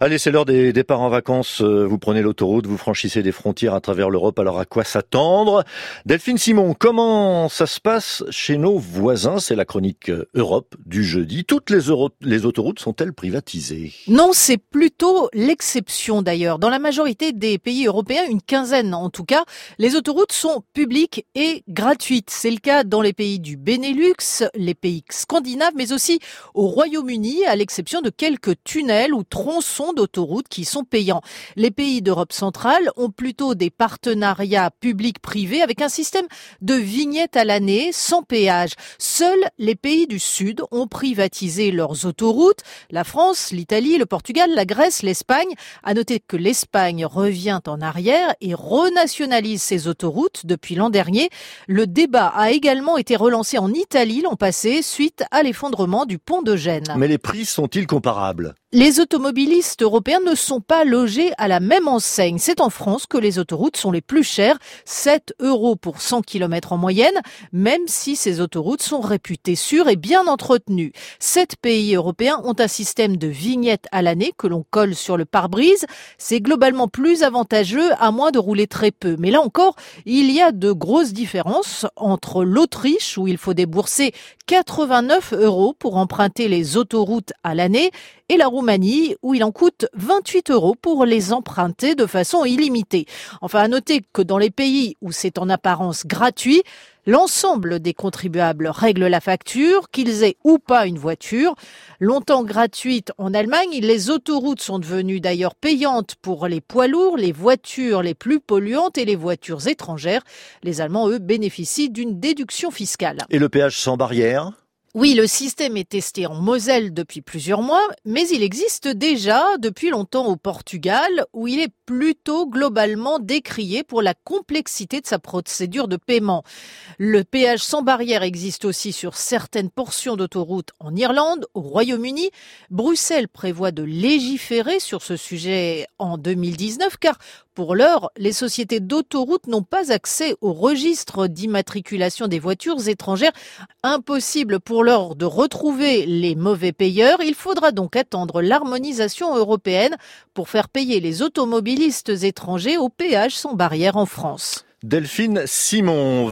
Allez, c'est l'heure des départs en vacances. Euh, vous prenez l'autoroute, vous franchissez des frontières à travers l'Europe. Alors à quoi s'attendre? Delphine Simon, comment ça se passe chez nos voisins? C'est la chronique euh, Europe du jeudi. Toutes les, les autoroutes sont-elles privatisées? Non, c'est plutôt l'exception d'ailleurs. Dans la majorité des pays européens, une quinzaine en tout cas, les autoroutes sont publiques et gratuites. C'est le cas dans les pays du Benelux, les pays scandinaves, mais aussi au Royaume-Uni, à l'exception de quelques tunnels ou tronçons d'autoroutes qui sont payants. Les pays d'Europe centrale ont plutôt des partenariats publics-privés avec un système de vignettes à l'année sans péage. Seuls les pays du Sud ont privatisé leurs autoroutes. La France, l'Italie, le Portugal, la Grèce, l'Espagne. À noter que l'Espagne revient en arrière et renationalise ses autoroutes depuis l'an dernier. Le débat a également été relancé en Italie l'an passé suite à l'effondrement du pont de Gênes. Mais les prix sont-ils comparables? Les automobilistes européens ne sont pas logés à la même enseigne. C'est en France que les autoroutes sont les plus chères, 7 euros pour 100 km en moyenne, même si ces autoroutes sont réputées sûres et bien entretenues. Sept pays européens ont un système de vignettes à l'année que l'on colle sur le pare-brise. C'est globalement plus avantageux à moins de rouler très peu. Mais là encore, il y a de grosses différences entre l'Autriche où il faut débourser 89 euros pour emprunter les autoroutes à l'année et la Roumanie où il en coûte 28 euros pour les emprunter de façon illimitée. Enfin, à noter que dans les pays où c'est en apparence gratuit, L'ensemble des contribuables règle la facture, qu'ils aient ou pas une voiture. Longtemps gratuite en Allemagne, les autoroutes sont devenues d'ailleurs payantes pour les poids lourds, les voitures les plus polluantes et les voitures étrangères. Les Allemands, eux, bénéficient d'une déduction fiscale. Et le péage sans barrière? Oui, le système est testé en Moselle depuis plusieurs mois, mais il existe déjà depuis longtemps au Portugal, où il est plutôt globalement décrié pour la complexité de sa procédure de paiement. Le péage sans barrière existe aussi sur certaines portions d'autoroutes en Irlande, au Royaume-Uni. Bruxelles prévoit de légiférer sur ce sujet en 2019, car pour l'heure, les sociétés d'autoroutes n'ont pas accès au registre d'immatriculation des voitures étrangères. Impossible pour l'heure de retrouver les mauvais payeurs. Il faudra donc attendre l'harmonisation européenne pour faire payer les automobilistes étrangers au péage sans barrière en France. Delphine Simon.